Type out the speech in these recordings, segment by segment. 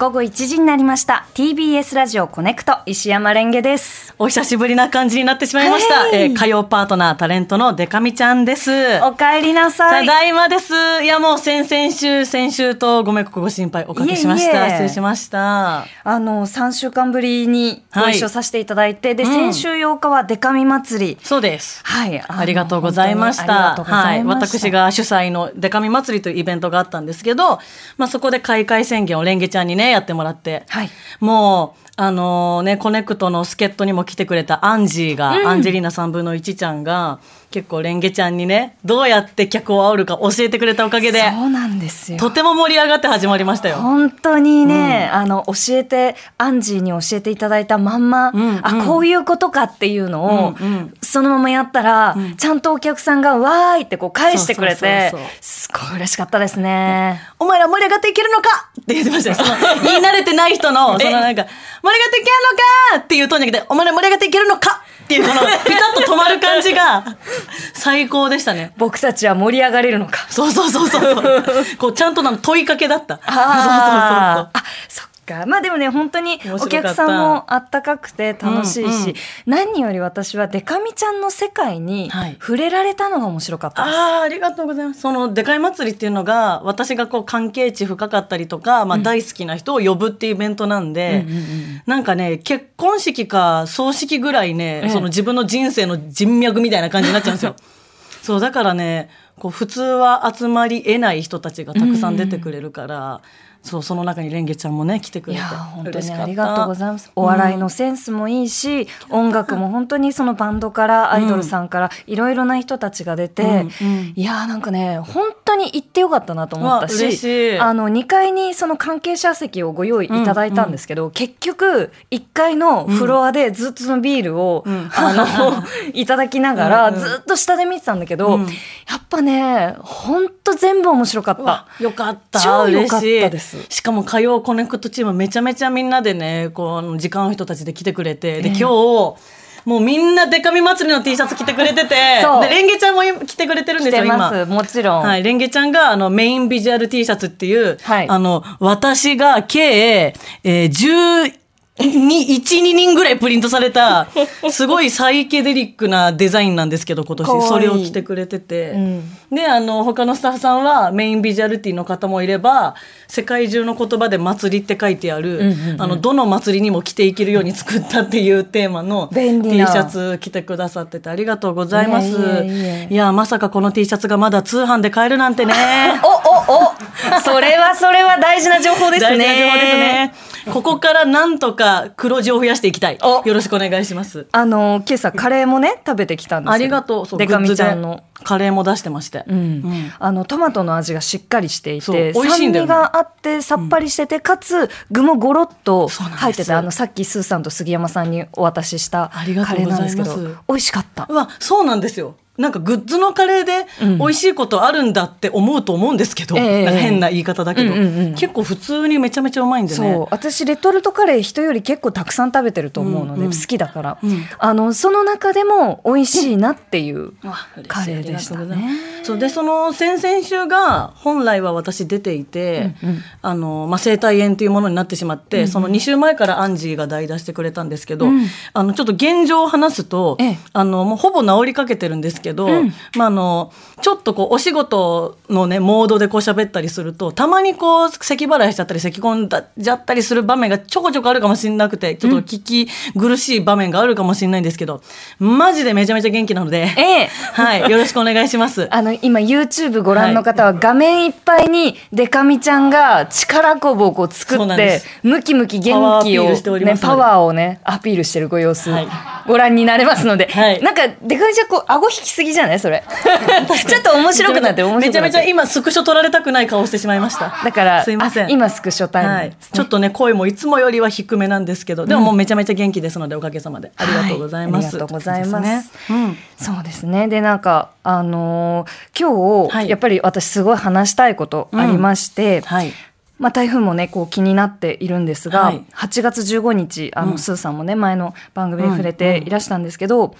午後1時になりました。TBS ラジオコネクト石山レンゲです。お久しぶりな感じになってしまいました、はい。えー火曜パートナータレントのデカミちゃんです。お帰りなさい。ただいまです。いやもう先々週先週とごめんご心配おかけしました。いえいえ。失礼しました。あの3週間ぶりにご一緒させていただいて、で、うん。先週8日はデカミ祭り。そうです。はい。ありがとうございました。はい。私が主催のデカミ祭りというイベントがあったんですけど、まあそこで開会宣言をレンゲちゃんにね、やってもらって。はいもう、あのね、コネクトの助っ人にも来てくれたアンジーが、アンジェリーナ3分の1ちゃんが、結構レンゲちゃんにね、どうやって客を煽るか教えてくれたおかげで、そうなんですよ。とても盛り上がって始まりましたよ。本当にね、あの教えてアンジーに教えていただいたまんま、んうん。あこういうことかっていうのを、うんうん。そのままやったら、ちゃんとお客さんがわーいってこう返してくれてそうそうそうそう。すごい嬉しかったですね。お前ら盛り上がっていけるのかって言ってましたよ。その、言い慣れてない人の、そのなんか、盛り上がっていけるのかっていうトーンじゃなくて、お前ら盛り上がっていけるのかっていうこの、ピタッと止まる感じが、最高でしたね。僕たちは盛り上がれるのか。そうそうそうそうそう。こう、ちゃんとなの問いかけだった。あーあそっか。まあでもね本当にお客さんもあったかくて楽しいし、うんうん。何より私はデカミちゃんの世界にはい。触れられたのが面白かったです。ああ、ありがとうございます。その、でかい祭りっていうのが、私がこう、関係値深かったりとか、まあ、大好きな人を呼ぶっていうイベントなんで、なんかね、結婚式か葬式ぐらいね、ええ。その自分の人生の人脈みたいな感じになっちゃうんですよ。そう、だからね、こう、普通は集まり得ない人たちがたくさん出てくれるから、そう、その中にレンゲちゃんもね、来てくれて。本当にありがとうございます。お笑いのセンスもいいし、音楽も本当にそのバンドからアイドルさんからいろいろな人たちが出て、うんうん。いやーなんかね本当に行ってよかったなと思ったし、あの2階にその関係者席をご用意いただいたんですけど、結局1階のフロアでずっとそのビールを、ん。あの いただきながらうんうん。ずっと下で見てたんだけど、うん。やっぱね本当全部面白かった。よかった。超よかった嬉しいですしかも火曜コネクトチームめちゃめちゃみんなでね、こう、時間の人たちで来てくれて、で、ええ今日、もうみんなデカミ祭りの T シャツ着てくれてて、で、レンゲちゃんも着てくれてるん来ですよ、今。もちろん。はい。レンゲちゃんが、あの、メインビジュアル T シャツっていう、はいあの、私が計、えー、10、に、1、2人ぐらいプリントされた、すごいサイケデリックなデザインなんですけど、今年。それを着てくれてて。うんで、あの、他のスタッフさんはメインビジュアルティの方もいれば、世界中の言葉で祭りって書いてある、うんうんうんあの、どの祭りにも着ていけるように作ったっていうテーマの T シャツ着てくださっててありがとうございます。いや、まさかこの T シャツがまだ通販で買えるなんてね。おおおそれはそれは大事な情報ですね。大事な情報ですね。ここからなんとか黒字を増やしていきたい。およろしくお願いします。あの今朝カレーもね食べてきたんですよありがとう。そうデカミグッズでちゃんの。カレーも出してまして。うんうんあのトマトの味がしっかりしていてね酸味があってさっぱりしてて、かつ具もゴロッと入っててあのさっきスーさんと杉山さんにお渡ししたありがカレーなんですけど美味しかったうわ、そうなんですよ。なんかグッズのカレーでうん。美味しいことあるんだって思うと思うんですけど、ええ。なんか変な言い方だけど、うんうんうん結構普通にめちゃめちゃうまいんでね。そう。私レトルトカレー人より結構たくさん食べてると思うので、うんうん。好きだから、うん。あのその中でも美味しいなっていうカレーでしたね。そう。でその先々週が本来は私出ていて、うんうん。あのまあ、生体炎というものになってしまって、その2週前からアンジーが代打してくれたんですけど、うん。あのちょっと現状を話すと、ええ。あのもうほぼ治りかけてるんですけど、うん。まあ、あのちょっとこうお仕事のねモードでこう喋ったりするとたまにこう咳払いしちゃったり咳込んだじゃったりする場面がちょこちょこあるかもしれなくてちょっと聞き苦しい場面があるかもしれないんですけどマジでめちゃめちゃ元気なので。ええ。はい、よろしくお願いします。あの今 YouTube ご覧の方は画面いっぱいにデカミちゃんが力こぶをこう作ってムキムキ元気をねパワーをねアピールしてるご様子はい。ご覧になれますので、はい。なんかデカミちゃんこう顎引きすぎじゃない？それ。ちょっと面白くなってる面白くなって。るめちゃめちゃ今スクショ撮られたくない顔してしまいました。だからすいません。あ今スクショタイム。はい。ちょっとね声もいつもよりは低めなんですけど、でももうめちゃめちゃ元気ですのでおかげさまで。ありがとうございます。はい。ありがとうございます。ね。うん。そうですね。でなんかあのー今日、はい。やっぱり私すごい話したいことありまして、はい。まあ、台風もねこう気になっているんですが、はい。8月15日あの、うん。スーさんもね前の番組で触れてうんうんいらしたんですけど、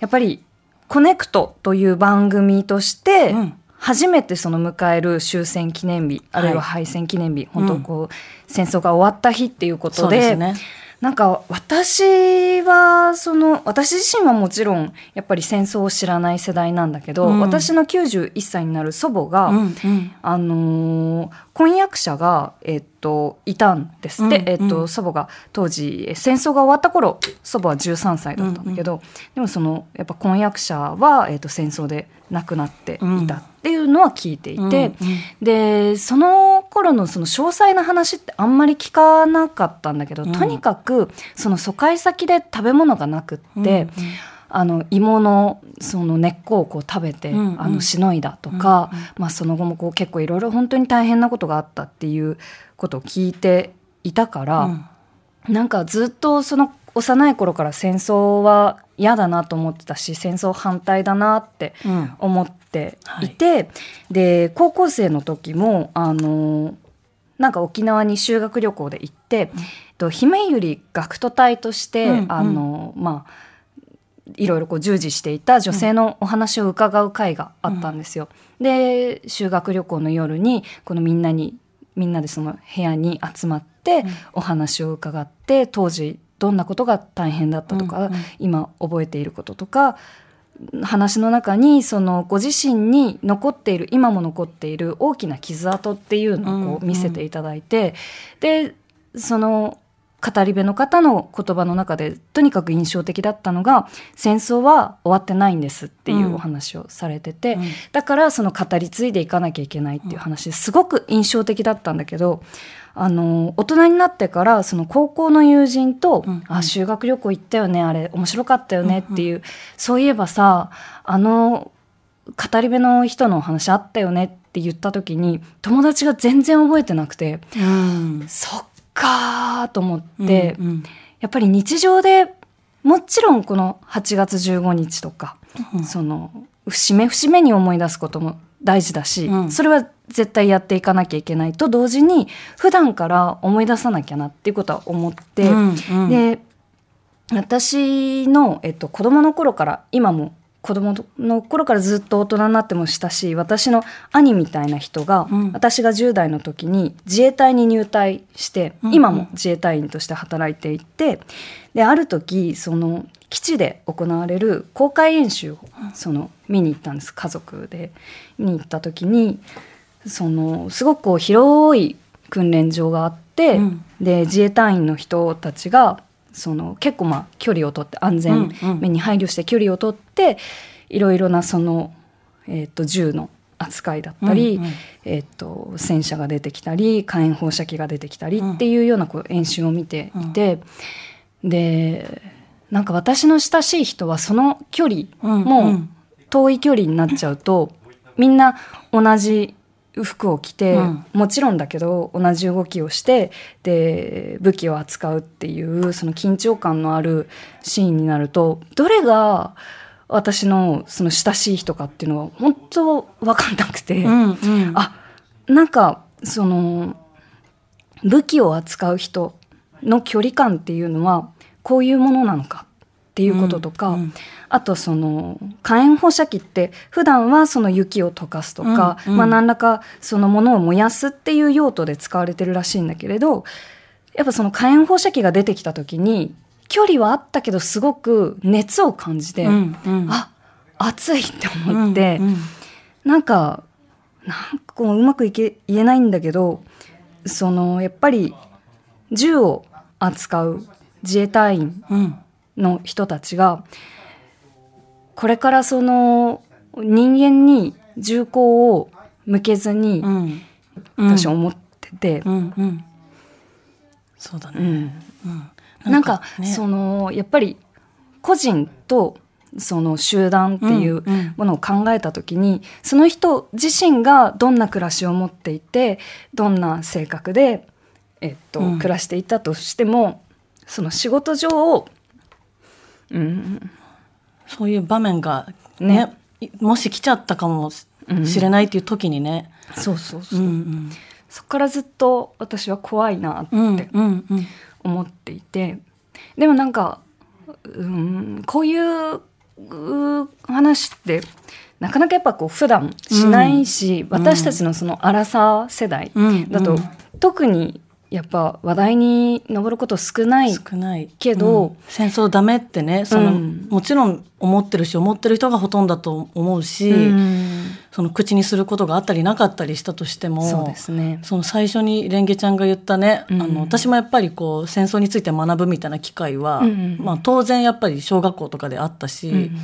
やっぱり「コネクト」という番組として、うん。初めてその迎える終戦記念日あるいは敗戦記念日、本当こう、戦争が終わった日っていうことで。ですねなんか私はその私自身はもちろんやっぱり戦争を知らない世代なんだけど、うん。私の91歳になる祖母が、うんうん。あのー婚約者が、えっといたんですって、うんえっとうん祖母が。当時え戦争が終わった頃祖母は13歳だったんだけど、でもそのやっぱ婚約者は、えっと戦争で亡くなっていたっていうのは聞いていて、うんうん。でその頃のその詳細な話ってあんまり聞かなかったんだけど、うん。とにかくその疎開先で食べ物がなくって。うん。あの芋のその根っこをこう食べて、うんうん。あのしのいだとか、うんうん。まあ、その後もこう結構いろいろ本当に大変なことがあったっていうことを聞いていたから、うん。なんかずっとその幼い頃から戦争は嫌だなと思ってたし戦争反対だなってうん。思ってい。て、で高校生の時もあのなんか沖縄に修学旅行で行って、と姫百合学徒隊として、うんうん。あのまあいろいろこう従事していた女性のお話を伺う会があったんですよ。で修学旅行の夜にこのみんなにみんなでその部屋に集まってうん。お話を伺って当時どんなことが大変だったとか、うんうん。今覚えていることとか話の中にそのご自身に残っている今も残っている大きな傷跡っていうのをこうんううん。見せていただいて、でその語り部の方の言葉の中でとにかく印象的だったのが戦争は終わってないんですっていうお話をされてて、うん。だからその語り継いでいかなきゃいけないっていう話ですごく印象的だったんだけどあの大人になってからその高校の友人と「うんうん。あ修学旅行行ったよねあれ面白かったよね」っていう、そういえばさあの語り部の人のお話あったよねって言った時に友達が全然覚えてなくてうん。そっかーと思って、うんやっぱり日常でもちろんこの8月15日とか、うん。その節目節目に思い出すことも大事だし、うん。それは絶対やっていかなきゃいけないと同時に普段から思い出さなきゃなっていうことは思って、うんうん。で私の、えっと、子供の頃から今も子供の頃からずっと大人になっても親しい私の兄みたいな人が、うん。私が10代の時に自衛隊に入隊して、うん。今も自衛隊員として働いていてである時その基地で行われる公開演習をその見に行ったんです。家族で見に行った時にそのすごくこう広い訓練場があって、うん。で自衛隊員の人たちがその結構まあ距離を取って安全面に配慮して距離を取って、いろいろなその、えー、と銃の扱いだったり、うんうん。えー、と戦車が出てきたり火炎放射器が出てきたりっていうようなこう演習を見ていて、でなんか私の親しい人はその距離うんもうん。遠い距離になっちゃうとみんな同じ服を着て、うん。もちろんだけど同じ動きをしてで武器を扱うっていうその緊張感のあるシーンになるとどれが私のその親しい人かっていうのは本当分かんなくて、うんうん。あなんかその武器を扱う人の距離感っていうのはこういうものなのかっていうこととか、うんうん。あとその火炎放射器って普段はその雪を溶かすとか、うんうん。まあ、何らかそのものを燃やすっていう用途で使われてるらしいんだけれどやっぱその火炎放射器が出てきた時に距離はあったけどすごく熱を感じて、うんうん。あ熱いって思って。うんうん。なんか、なんかこううまくいけ言えないんだけど、そのやっぱり銃を扱う自衛隊員うんの人たちが、これからその人間に銃口を向けずに、うん。私は思ってて、うんうん。そうだね、うん。うん。なんかね。そのやっぱり個人とその集団っていうものを考えた時に、その人自身がどんな暮らしを持っていてどんな性格で、えっとうん。暮らしていたとしてもその仕事上、うん、そういう場面がねね。いもし来ちゃったかもしれないっていう時にね、そうそうそう。う、んそこからずっと私は怖いなってうんうんうん。思っていて。でもなんかうんこういうう話ってなかなかやっぱこう普段しないし、私たちのその荒さ世代だと、うん。特にやっぱ話題に上ること少ない少ない。けどうん。戦争ダメってねその、うん。もちろん思ってるし思ってる人がほとんどだと思うし、うん。その口にすることがあったりなかったりしたとしてもそうですね。その最初にレンゲちゃんが言ったね、うん。あの私もやっぱりこう戦争について学ぶみたいな機会は、まあ、当然やっぱり小学校とかであったし、うん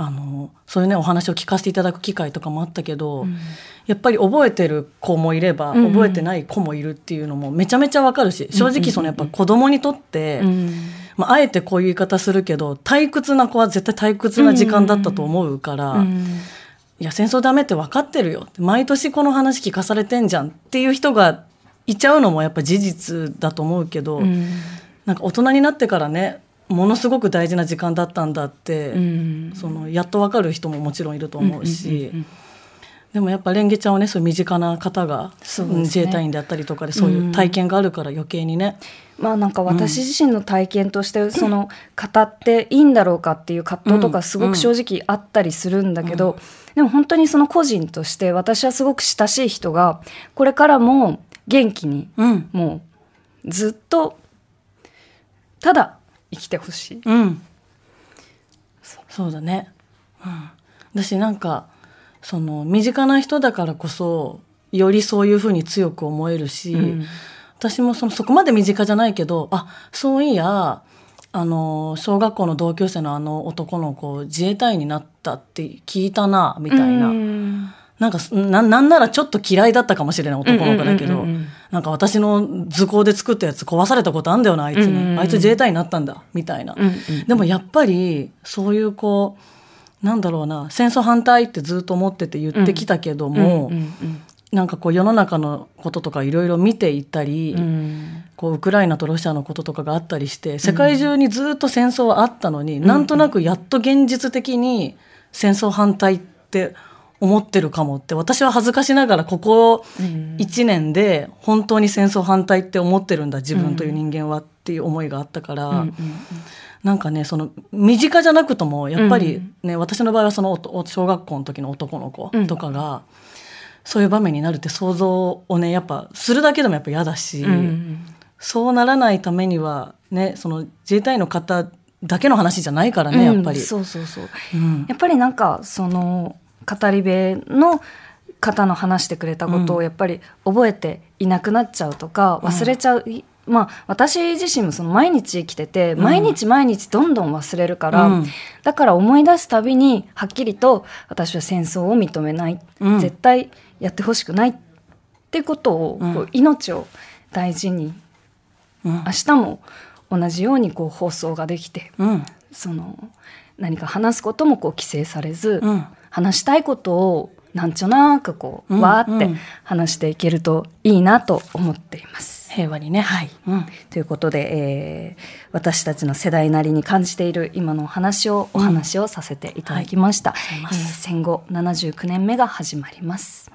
あのそういうねお話を聞かせていただく機会とかもあったけど、うん。やっぱり覚えてる子もいれば、うんうん。覚えてない子もいるっていうのもめちゃめちゃわかるし正直そのやっぱ子供にとって、うん。まあ、あえてこういう言い方するけど退屈な子は絶対退屈な時間だったと思うから、うん。いや戦争ダメって分かってるよ。毎年この話聞かされてんじゃんっていう人がいちゃうのもやっぱ事実だと思うけど、うん。なんか大人になってからねものすごく大事な時間だったんだって、うん。そのやっと分かる人ももちろんいると思うし、うんうんうんうん。でもやっぱレンゲちゃんはねそういう身近な方が、ね。自衛隊員であったりとかでそういう体験があるから余計にね、まあなんか私自身の体験としてその語っていいんだろうかっていう葛藤とかすごく正直あったりするんだけど、でも本当にその個人として私はすごく親しい人がこれからも元気にうん。もうずっとただ生きてほしい。うん。そう。だね、うん、だしなんかその身近な人だからこそよりそういうふうに強く思えるし、うん。私もそのそこまで身近じゃないけどあそういやあの小学校の同級生のあの男の子自衛隊員になったって聞いたなみたいな、うんなんかななんならちょっと嫌いだったかもしれない男の子だけど、うんうん。うんうんなんか私の図工で作ったやつ壊されたことあんだよなあいつに、うんうんうん。あいつ自衛隊員になったんだみたいな、うんうんでもやっぱりそういうこうなんだろうな戦争反対ってずっと思ってて言ってきたけども、うんうんなんかこう世の中のこととかいろいろ見ていったり、うん。うんこうウクライナとロシアのこととかがあったりして世界中にずっと戦争はあったのに、なんとなくやっと現実的に戦争反対って思ってるかもって私は恥ずかしながらここうん。1年で本当に戦争反対って思ってるんだ自分という人間はっていう思いがあったから、うんうんなんかねその身近じゃなくともやっぱりね、私の場合はその小学校の時の男の子とかが、そういう場面になるって想像をねやっぱするだけでもやっぱ嫌だし。うんうんそうならないためにはねその自衛隊員の方だけの話じゃないからね、やっぱり。うんそうそうそう。うん。やっぱりなんかその語り部の方の話してくれたことをやっぱり覚えていなくなっちゃうとか忘れちゃう、いまあ私自身もその毎日生きてて毎日毎日どんどん忘れるから、うん。だから思い出すたびにはっきりと私は戦争を認めない、うん。絶対やってほしくないってことを、うん。こう命を大事にうん明日も同じようにこう放送ができてうんその何か話すこともこう規制されず、うん話したいことをなんちょなくこう、うんわーってうん。話していけるといいなと思っています。平和にね。はい。うん。ということで、えー私たちの世代なりに感じている今のお話をお話をさせていただきました、はい。えー戦後79年目が始まります。